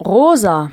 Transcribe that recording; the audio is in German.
rosa.